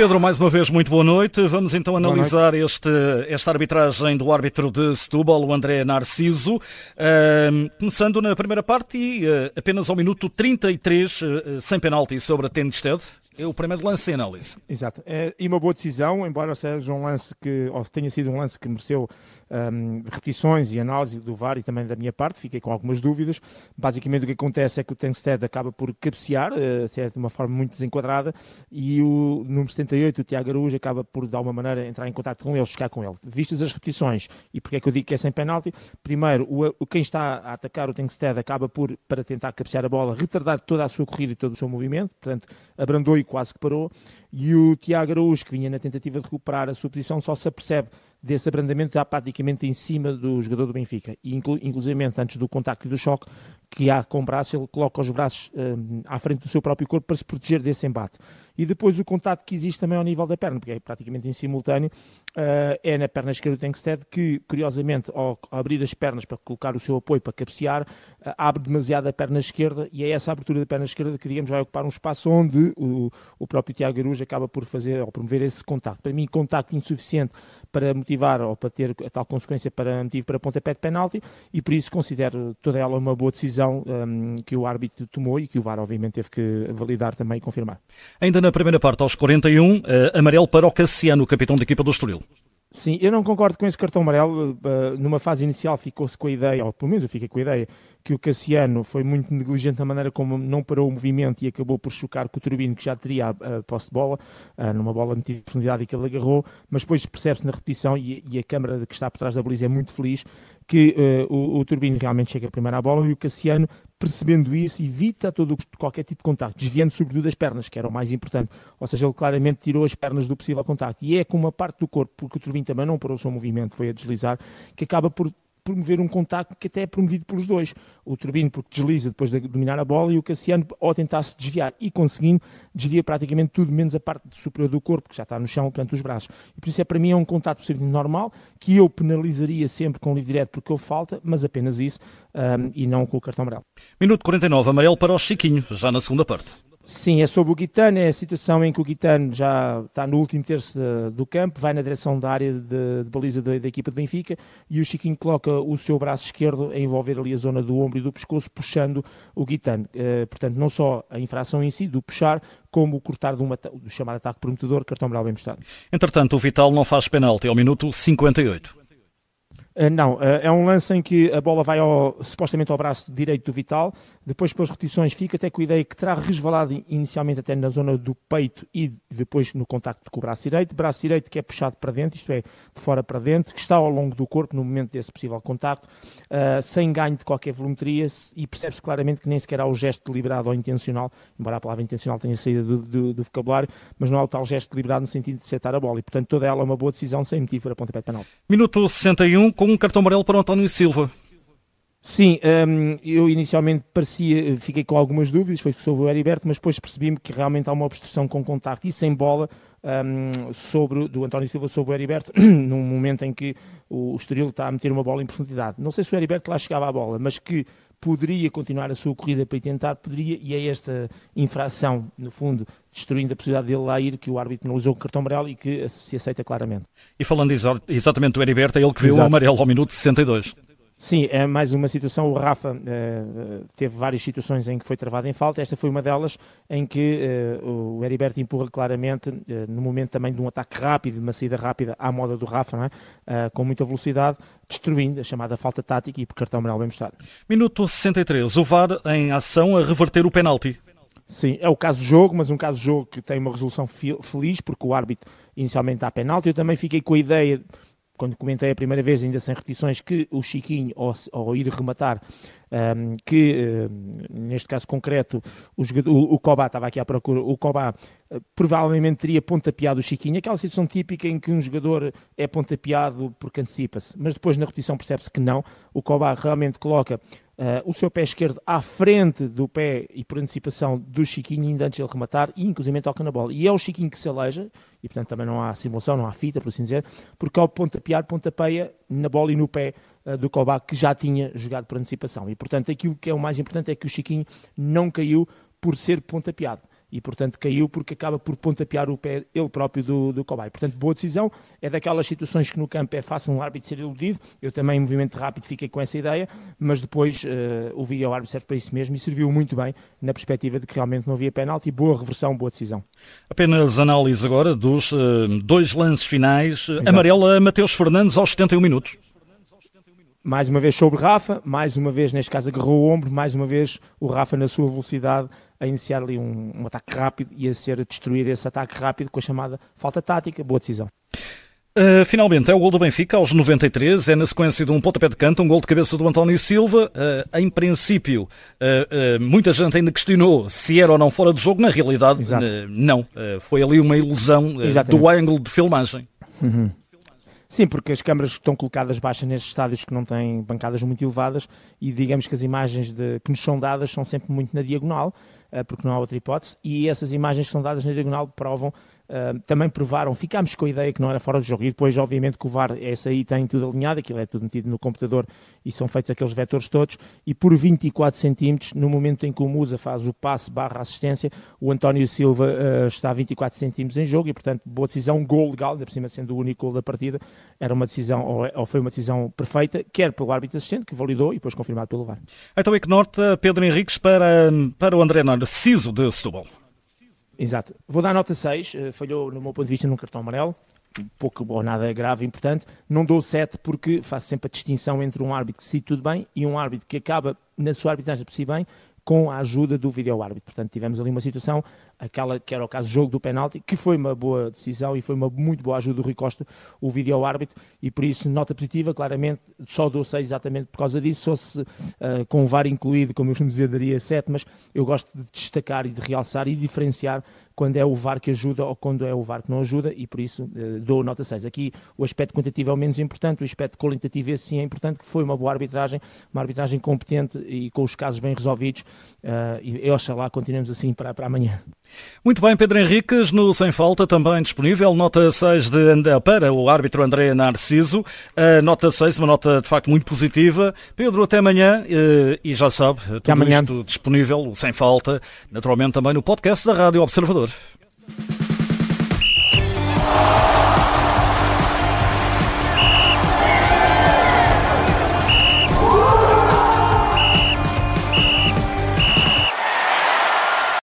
Pedro, mais uma vez, muito boa noite. Vamos então analisar este, esta arbitragem do árbitro de Setúbal, o André Narciso. Uh, começando na primeira parte e uh, apenas ao minuto 33, uh, sem penalti sobre a Tennisted. É o primeiro lance em análise. Exato. É, e uma boa decisão, embora seja um lance que, tenha sido um lance que mereceu um, repetições e análise do VAR e também da minha parte, fiquei com algumas dúvidas. Basicamente o que acontece é que o Tengsted acaba por cabecear, uh, até de uma forma muito desenquadrada, e o número 78, o Tiago Araújo, acaba por, de alguma maneira, entrar em contato com ele, chegar com ele. Vistas as repetições, e porque é que eu digo que é sem penalti, primeiro, o quem está a atacar o Tengsted acaba por, para tentar cabecear a bola, retardar toda a sua corrida e todo o seu movimento, portanto, abrandou e quase que parou, e o Tiago Araújo, que vinha na tentativa de recuperar a sua posição, só se apercebe desse abrandamento já praticamente em cima do jogador do Benfica. E, inclu inclusive, antes do contacto e do choque, que há com o braço, ele coloca os braços um, à frente do seu próprio corpo para se proteger desse embate. E depois o contato que existe também ao nível da perna, porque é praticamente em simultâneo, uh, é na perna esquerda do Tengsted, que, curiosamente, ao abrir as pernas para colocar o seu apoio para cabecear, uh, abre demasiado a perna esquerda e é essa abertura da perna esquerda que, digamos, vai ocupar um espaço onde o, o próprio Tiago Acaba por fazer ou promover esse contacto. Para mim, contacto insuficiente para motivar ou para ter a tal consequência para motivo para pontapé de penalti e por isso considero toda ela uma boa decisão um, que o árbitro tomou e que o VAR obviamente teve que validar também e confirmar. Ainda na primeira parte, aos 41, uh, amarelo para o Cassiano, capitão da equipa do Estoril. Sim, eu não concordo com esse cartão amarelo. Uh, numa fase inicial ficou-se com a ideia, ou pelo menos eu fiquei com a ideia, que o Cassiano foi muito negligente na maneira como não parou o movimento e acabou por chocar com o Turbino, que já teria a, a posse de bola, uh, numa bola metida de profundidade e que ele agarrou, mas depois percebe-se na repetição e, e, a câmara que está por trás da baliza é muito feliz que uh, o, o Turbino realmente chega primeiro à bola e o Cassiano, percebendo isso, evita todo, qualquer tipo de contacto, desviando sobretudo as pernas, que era o mais importante. Ou seja, ele claramente tirou as pernas do possível contacto. E é com uma parte do corpo, porque o Turbino também não parou o seu movimento, foi a deslizar, que acaba por promover um contacto que até é promovido pelos dois. O Turbino porque desliza depois de dominar a bola e o Cassiano ao tentar se desviar e conseguindo desvia praticamente tudo menos a parte superior do corpo que já está no chão, portanto os braços. E por isso é para mim é um absolutamente normal que eu penalizaria sempre com o livre direto porque houve falta, mas apenas isso um, e não com o cartão amarelo. Minuto 49, amarelo para o Chiquinho, já na segunda parte. Sim, é sobre o Guitano, é a situação em que o Guitano já está no último terço do campo, vai na direção da área de, de baliza da, da, equipa de Benfica e o Chiquinho coloca o seu braço esquerdo a envolver ali a zona do ombro e do pescoço, puxando o Guitano. Uh, portanto, não só a infração em si, do puxar, como o cortar uma, do chamado ataque prometedor, cartão amarelo bem mostrado. Entretanto, o Vital não faz penalti ao minuto 58. Uh, não, uh, é um lance em que a bola vai ao, supostamente ao braço direito do Vital, depois pelas repetições fica até com a ideia que terá resvalado inicialmente até na zona do peito e depois no contacto com o braço direito, braço direito que é puxado para dentro, isto é, de fora para dentro, que está ao longo do corpo no momento desse possível contacto, uh, sem ganho de qualquer volumetria e percebe-se claramente que nem sequer há o gesto deliberado ou intencional, embora a palavra intencional tenha saído do, do, do vocabulário, mas não há o tal gesto deliberado no sentido de setar a bola e portanto toda ela é uma boa decisão sem motivo para pontapé de penal. Minuto 61 com um cartão amarelo para o António Silva. Sim, um, eu inicialmente parecia, fiquei com algumas dúvidas, foi sobre o Heriberto, mas depois percebi-me que realmente há uma obstrução com contacto e sem bola um, sobre, do António Silva sobre o Heriberto, num momento em que o, o Estoril está a meter uma bola em profundidade. Não sei se o Heriberto lá chegava à bola, mas que poderia continuar a sua corrida para ir tentar, poderia, e é esta infração, no fundo, destruindo a possibilidade dele lá ir, que o árbitro analisou com cartão amarelo e que se aceita claramente. E falando exatamente do Heriberto, é ele que viu Exato. o amarelo ao minuto 62. Sim, é mais uma situação. O Rafa uh, teve várias situações em que foi travado em falta. Esta foi uma delas em que uh, o Heriberto empurra claramente, uh, no momento também de um ataque rápido, de uma saída rápida à moda do Rafa, é? com muita velocidade, destruindo a chamada falta tática e por cartão amarelo bem mostrado. Minuto 63. O VAR em ação a reverter o penalti. Sim, é o caso de jogo, mas um caso de jogo que tem uma resolução feliz, porque o árbitro inicialmente dá penalti. Eu também fiquei com a ideia quando comentei a primeira vez, ainda sem repetições, que o Chiquinho, ao, ao ir rematar, um, que um, neste caso concreto, o, jogador, o, o Cobá estava aqui à procura, o Cobá uh, provavelmente teria pontapeado o Chiquinho, aquela situação típica em que um jogador é pontapeado porque antecipa-se, mas depois na repetição percebe-se que não, o Cobá realmente coloca Uh, o seu pé esquerdo à frente do pé e por antecipação do Chiquinho, ainda antes de ele rematar, e inclusive toca na bola. E é o Chiquinho que se aleja, e portanto também não há simulação, não há fita, por assim dizer, porque ao pontapear, pontapeia na bola e no pé uh, do Kovac, que já tinha jogado por antecipação. E portanto aquilo que é o mais importante é que o Chiquinho não caiu por ser pontapeado. E, portanto, caiu porque acaba por pontapear o pé ele próprio do, do cobaia. Portanto, boa decisão. É daquelas situações que no campo é fácil um árbitro ser iludido. Eu também, em movimento rápido, fiquei com essa ideia, mas depois uh, o vídeo árbitro serve para isso mesmo e serviu muito bem na perspectiva de que realmente não havia penalti. Boa reversão, boa decisão. Apenas análise agora dos uh, dois lances finais. Exato. Amarela a Mateus Fernandes aos 71 minutos mais uma vez sobre Rafa, mais uma vez, neste caso, agarrou o ombro, mais uma vez o Rafa, na sua velocidade, a iniciar ali um, um ataque rápido e a ser destruído esse ataque rápido com a chamada falta tática. Boa decisão. Uh, finalmente, é o gol do Benfica aos 93, é na sequência de um pontapé de canto, um gol de cabeça do António Silva. Uh, em princípio, uh, muita gente ainda questionou se era ou não fora de jogo. Na realidade, não. foi ali uma ilusão do ângulo de filmagem. Uhum. Sim, porque as câmaras estão colocadas baixas nestes estádios que não têm bancadas muito elevadas e digamos que as imagens de, que nos são dadas são sempre muito na diagonal, eh, porque não há outra hipótese, e essas imagens que são dadas na diagonal provam Uh, também provaram, ficámos com a ideia que não era fora de jogo, e depois, obviamente, que o VAR, essa aí tem tudo alinhado, aquilo é tudo metido no computador e são feitos aqueles vetores todos, e por 24 centímetros, no momento em que o Musa faz o passe barra assistência, o António Silva uh, está a 24 centímetros em jogo, e portanto, boa decisão, gol legal, ainda por cima sendo o único gol da partida, era uma decisão, ou, ou foi uma decisão perfeita, quer pelo árbitro assistente, que validou, e depois confirmado pelo VAR. Então, e que nota Pedro Henriques para, para o André Narciso de Setúbal? Exato. Vou dar nota 6, uh, falhou no meu ponto de vista num cartão amarelo, pouco ou nada grave, importante. Não dou 7 porque faço sempre a distinção entre um árbitro que se tudo bem e um árbitro que acaba na sua arbitragem por si bem com a ajuda do vídeo-árbitro. Portanto, tivemos ali uma situação aquela que era o caso jogo do penalti, que foi uma boa decisão e foi uma muito boa ajuda do Rui Costa, o vídeo árbitro, e por isso nota positiva, claramente, só dou 6 exatamente por causa disso, se uh, com o VAR incluído, como eu costumo dizer, daria 7, mas eu gosto de destacar e de realçar e diferenciar quando é o VAR que ajuda ou quando é o VAR que não ajuda, e por isso uh, dou nota 6. Aqui o aspecto quantitativo é o menos importante, o aspecto qualitativo esse sim é importante, que foi uma boa arbitragem, uma arbitragem competente e com os casos bem resolvidos, uh, e oxalá continuemos assim para, para amanhã. Muito bem, Pedro Henriques, no Sem Falta, também disponível, nota 6 de, para o árbitro André Narciso. Uh, nota 6, uma nota de facto muito positiva. Pedro, até amanhã uh, e já sabe, tudo amanhã. isto disponível, o Sem Falta, naturalmente também no podcast da Rádio Observador.